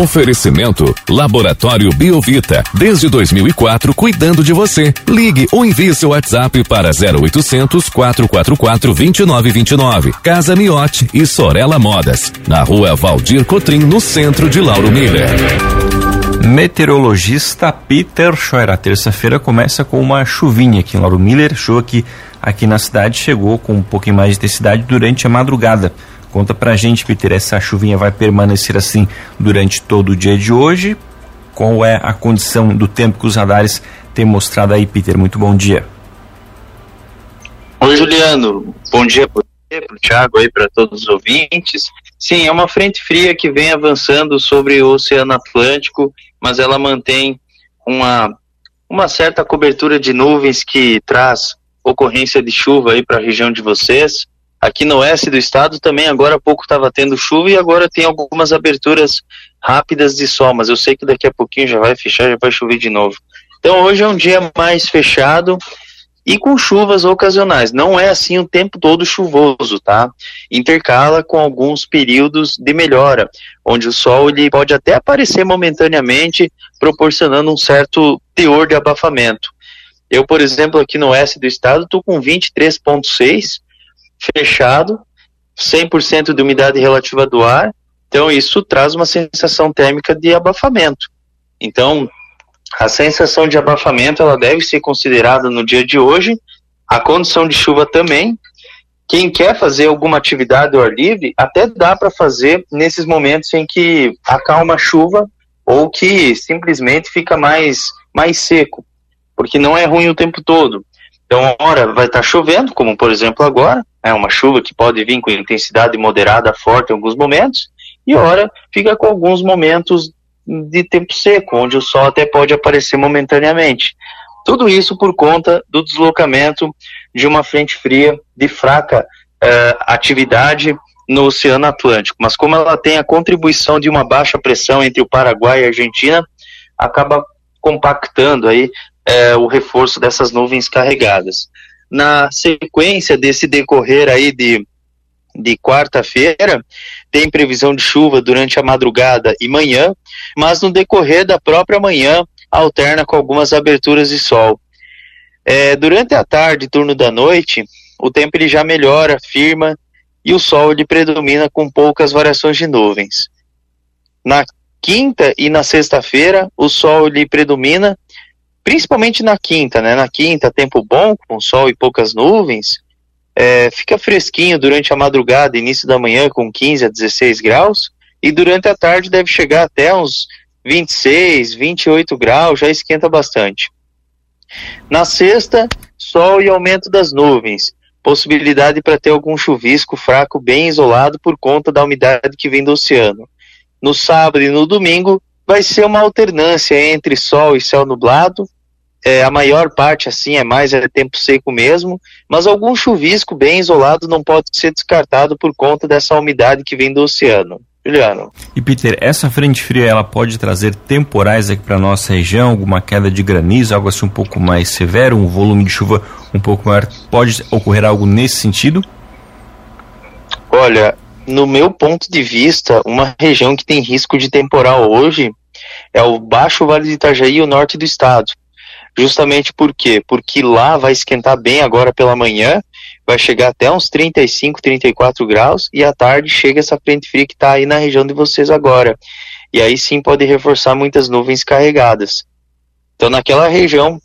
Oferecimento Laboratório Biovita. Desde 2004, cuidando de você. Ligue ou envie seu WhatsApp para 0800 444 2929. Casa Miote e Sorella Modas. Na rua Valdir Cotrim, no centro de Lauro Miller. Meteorologista Peter Scheuer. A terça-feira começa com uma chuvinha aqui em Lauro Miller. Chuva que aqui na cidade chegou com um pouquinho mais de intensidade durante a madrugada. Conta pra gente, Peter, essa chuvinha vai permanecer assim durante todo o dia de hoje? Qual é a condição do tempo que os radares têm mostrado aí, Peter? Muito bom dia. Oi, Juliano. Bom dia para você, para o Thiago para todos os ouvintes. Sim, é uma frente fria que vem avançando sobre o Oceano Atlântico, mas ela mantém uma, uma certa cobertura de nuvens que traz ocorrência de chuva aí para a região de vocês. Aqui no oeste do estado também agora há pouco estava tendo chuva e agora tem algumas aberturas rápidas de sol, mas eu sei que daqui a pouquinho já vai fechar, já vai chover de novo. Então hoje é um dia mais fechado e com chuvas ocasionais. Não é assim o tempo todo chuvoso, tá? Intercala com alguns períodos de melhora, onde o sol ele pode até aparecer momentaneamente, proporcionando um certo teor de abafamento. Eu, por exemplo, aqui no oeste do estado, estou com 23,6 fechado, 100% de umidade relativa do ar, então isso traz uma sensação térmica de abafamento. Então, a sensação de abafamento ela deve ser considerada no dia de hoje, a condição de chuva também. Quem quer fazer alguma atividade ao ar livre, até dá para fazer nesses momentos em que acalma a chuva ou que simplesmente fica mais, mais seco, porque não é ruim o tempo todo. Então, hora vai estar tá chovendo, como por exemplo agora, é uma chuva que pode vir com intensidade moderada forte em alguns momentos, e hora fica com alguns momentos de tempo seco, onde o sol até pode aparecer momentaneamente. Tudo isso por conta do deslocamento de uma frente fria de fraca eh, atividade no Oceano Atlântico. Mas como ela tem a contribuição de uma baixa pressão entre o Paraguai e a Argentina, acaba compactando aí eh, o reforço dessas nuvens carregadas na sequência desse decorrer aí de, de quarta-feira, tem previsão de chuva durante a madrugada e manhã, mas no decorrer da própria manhã alterna com algumas aberturas de sol. É, durante a tarde, turno da noite, o tempo ele já melhora, firma e o sol ele predomina com poucas variações de nuvens. Na quinta e na sexta-feira, o sol ele predomina principalmente na quinta, né? Na quinta, tempo bom, com sol e poucas nuvens, é, fica fresquinho durante a madrugada, início da manhã, com 15 a 16 graus, e durante a tarde deve chegar até uns 26, 28 graus, já esquenta bastante. Na sexta, sol e aumento das nuvens, possibilidade para ter algum chuvisco fraco bem isolado por conta da umidade que vem do oceano. No sábado e no domingo, vai ser uma alternância entre sol e céu nublado. É, a maior parte, assim, é mais é tempo seco mesmo, mas algum chuvisco bem isolado não pode ser descartado por conta dessa umidade que vem do oceano. Juliano. E Peter, essa frente fria ela pode trazer temporais aqui para nossa região, alguma queda de granizo, algo assim um pouco mais severo, um volume de chuva um pouco maior. Pode ocorrer algo nesse sentido? Olha, no meu ponto de vista, uma região que tem risco de temporal hoje é o Baixo Vale de Itajaí e o norte do estado. Justamente por quê? Porque lá vai esquentar bem agora pela manhã, vai chegar até uns 35, 34 graus, e à tarde chega essa frente fria que está aí na região de vocês agora. E aí sim pode reforçar muitas nuvens carregadas. Então naquela região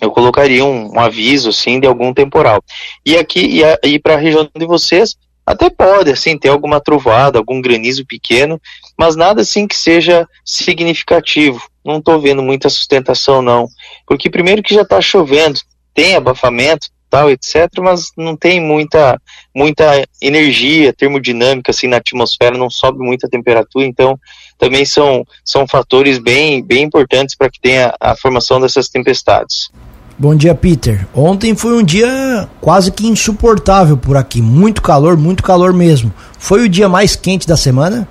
eu colocaria um, um aviso assim de algum temporal. E aqui e, e para a região de vocês até pode, assim, ter alguma trovada, algum granizo pequeno, mas nada assim que seja significativo. Não estou vendo muita sustentação, não. Porque primeiro que já está chovendo, tem abafamento, tal, etc., mas não tem muita, muita energia termodinâmica assim na atmosfera, não sobe muita temperatura, então também são, são fatores bem, bem importantes para que tenha a formação dessas tempestades. Bom dia, Peter. Ontem foi um dia quase que insuportável por aqui. Muito calor, muito calor mesmo. Foi o dia mais quente da semana?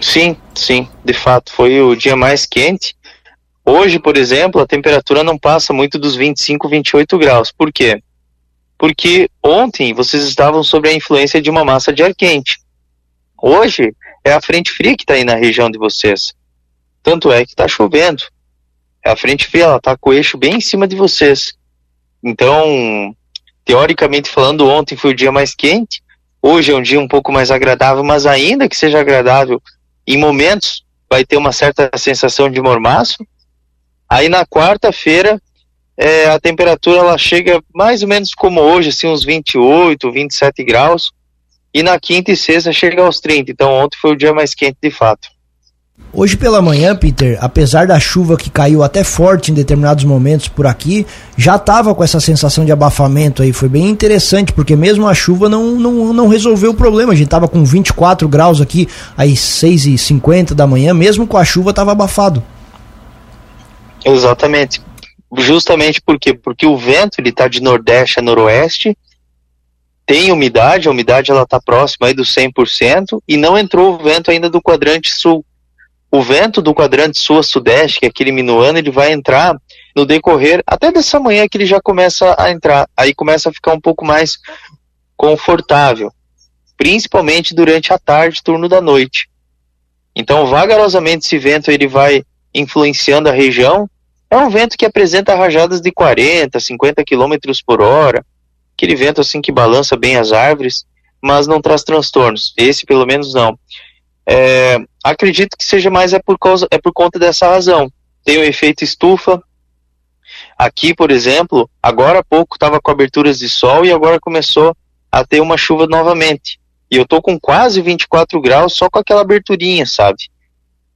Sim, sim, de fato, foi o dia mais quente. Hoje, por exemplo, a temperatura não passa muito dos 25, 28 graus. Por quê? Porque ontem vocês estavam sob a influência de uma massa de ar quente. Hoje é a frente fria que está aí na região de vocês. Tanto é que está chovendo. A frente fria, ela está com o eixo bem em cima de vocês. Então, teoricamente falando, ontem foi o dia mais quente, hoje é um dia um pouco mais agradável, mas ainda que seja agradável, em momentos vai ter uma certa sensação de mormaço. Aí na quarta-feira é, a temperatura ela chega mais ou menos como hoje, assim, uns 28, 27 graus. E na quinta e sexta chega aos 30. Então ontem foi o dia mais quente de fato. Hoje pela manhã, Peter, apesar da chuva que caiu até forte em determinados momentos por aqui, já estava com essa sensação de abafamento aí. Foi bem interessante, porque mesmo a chuva não, não, não resolveu o problema. A gente estava com 24 graus aqui às 6h50 da manhã, mesmo com a chuva estava abafado. Exatamente. Justamente por quê? Porque o vento ele está de nordeste a noroeste, tem umidade, a umidade ela está próxima aí dos 100% e não entrou o vento ainda do quadrante sul. O vento do quadrante sul a sudeste, que é aquele minuano, ele vai entrar no decorrer até dessa manhã que ele já começa a entrar. Aí começa a ficar um pouco mais confortável, principalmente durante a tarde, turno da noite. Então, vagarosamente esse vento ele vai influenciando a região é um vento que apresenta rajadas de 40, 50 km por hora, aquele vento assim que balança bem as árvores, mas não traz transtornos. Esse pelo menos não. É, acredito que seja mais é por causa é por conta dessa razão. Tem o efeito estufa. Aqui, por exemplo, agora há pouco estava com aberturas de sol e agora começou a ter uma chuva novamente. E eu tô com quase 24 graus só com aquela aberturinha, sabe?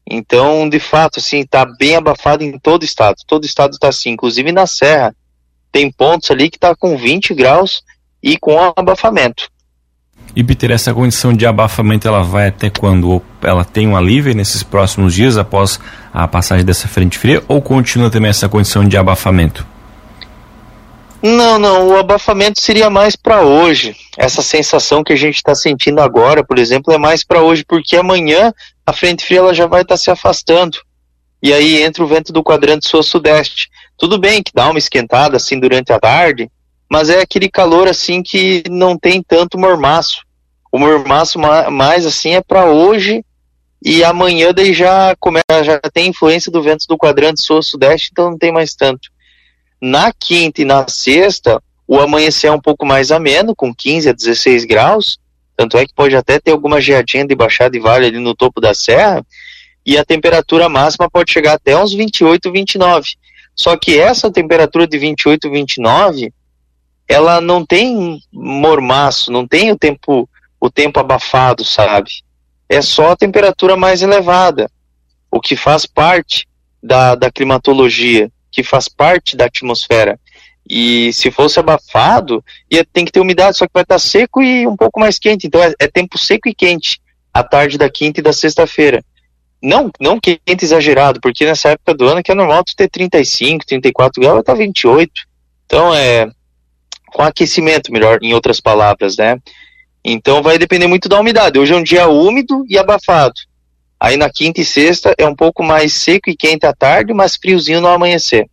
Então, de fato, assim, está bem abafado em todo o estado. Todo o estado está assim, inclusive na Serra. Tem pontos ali que está com 20 graus e com abafamento. E Peter, essa condição de abafamento ela vai até quando ela tem um alívio nesses próximos dias após a passagem dessa frente fria ou continua também essa condição de abafamento? Não, não, o abafamento seria mais para hoje. Essa sensação que a gente está sentindo agora, por exemplo, é mais para hoje, porque amanhã a frente fria ela já vai estar tá se afastando. E aí entra o vento do quadrante sul-sudeste. Tudo bem que dá uma esquentada assim durante a tarde, mas é aquele calor assim que não tem tanto mormaço. O mormaço mais assim é para hoje e amanhã daí já começa, já tem influência do vento do quadrante sul-sudeste, então não tem mais tanto. Na quinta e na sexta, o amanhecer é um pouco mais ameno, com 15 a 16 graus, tanto é que pode até ter alguma geadinha de baixada e vale ali no topo da serra. E a temperatura máxima pode chegar até uns 28, 29. Só que essa temperatura de 28, 29, ela não tem mormaço, não tem o tempo, o tempo abafado, sabe? É só a temperatura mais elevada, o que faz parte da, da climatologia, que faz parte da atmosfera. E se fosse abafado, ia, tem que ter umidade, só que vai estar seco e um pouco mais quente. Então é, é tempo seco e quente a tarde da quinta e da sexta-feira. Não, não quente exagerado, porque nessa época do ano que é normal tu ter 35, 34 graus, vai estar 28. Então é com aquecimento, melhor, em outras palavras, né? Então vai depender muito da umidade. Hoje é um dia úmido e abafado. Aí na quinta e sexta é um pouco mais seco e quente à tarde, mas friozinho no amanhecer.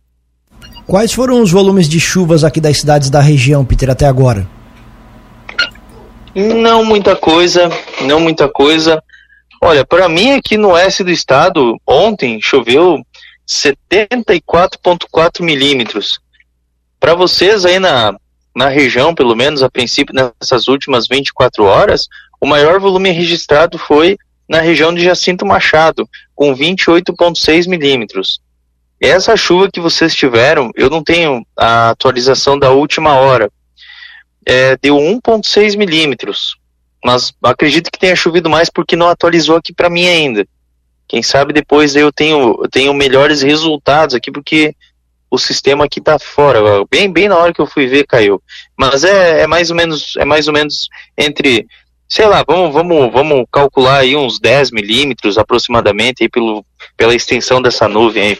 Quais foram os volumes de chuvas aqui das cidades da região, Peter, até agora? Não muita coisa, não muita coisa. Olha, para mim aqui no oeste do estado, ontem choveu 74,4 milímetros. Para vocês aí na, na região, pelo menos a princípio nessas últimas 24 horas, o maior volume registrado foi na região de Jacinto Machado, com 28,6 milímetros. Essa chuva que vocês tiveram, eu não tenho a atualização da última hora. É, deu 1,6 milímetros. Mas acredito que tenha chovido mais porque não atualizou aqui para mim ainda. Quem sabe depois eu tenho, eu tenho melhores resultados aqui porque o sistema aqui tá fora. Bem, bem na hora que eu fui ver caiu. Mas é, é mais ou menos, é mais ou menos entre, sei lá, vamos, vamos, vamos calcular aí uns 10 milímetros aproximadamente aí pelo, pela extensão dessa nuvem aí.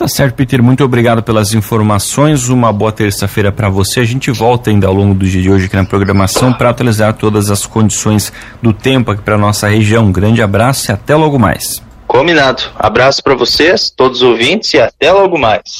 Tá certo, Peter. Muito obrigado pelas informações. Uma boa terça-feira para você. A gente volta ainda ao longo do dia de hoje aqui na programação para atualizar todas as condições do tempo aqui para nossa região. Um grande abraço e até logo mais. Combinado. Abraço para vocês, todos os ouvintes e até logo mais.